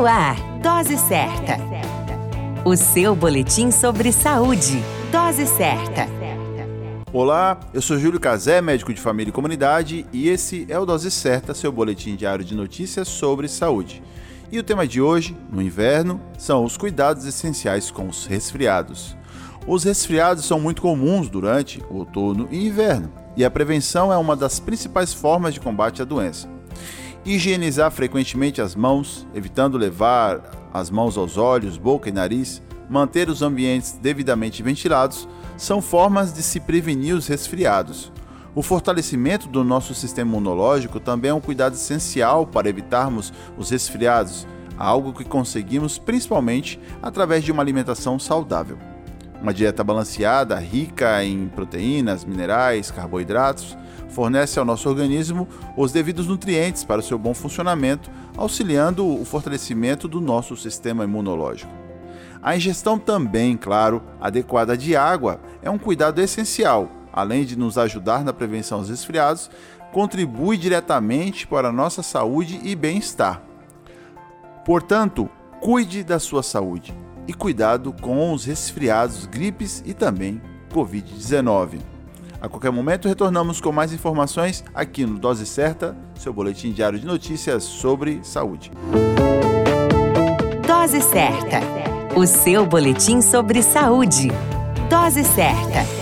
No ar, Dose Certa. O seu boletim sobre saúde. Dose Certa. Olá, eu sou Júlio Cazé, médico de família e comunidade, e esse é o Dose Certa, seu boletim diário de notícias sobre saúde. E o tema de hoje, no inverno, são os cuidados essenciais com os resfriados. Os resfriados são muito comuns durante outono e inverno, e a prevenção é uma das principais formas de combate à doença. Higienizar frequentemente as mãos, evitando levar as mãos aos olhos, boca e nariz, manter os ambientes devidamente ventilados, são formas de se prevenir os resfriados. O fortalecimento do nosso sistema imunológico também é um cuidado essencial para evitarmos os resfriados, algo que conseguimos principalmente através de uma alimentação saudável. Uma dieta balanceada, rica em proteínas, minerais, carboidratos, fornece ao nosso organismo os devidos nutrientes para o seu bom funcionamento, auxiliando o fortalecimento do nosso sistema imunológico. A ingestão também, claro, adequada de água é um cuidado essencial, além de nos ajudar na prevenção dos resfriados, contribui diretamente para a nossa saúde e bem-estar. Portanto, cuide da sua saúde e cuidado com os resfriados, gripes e também Covid-19. A qualquer momento retornamos com mais informações aqui no Dose Certa, seu boletim diário de notícias sobre saúde. Dose Certa, o seu boletim sobre saúde. Dose Certa.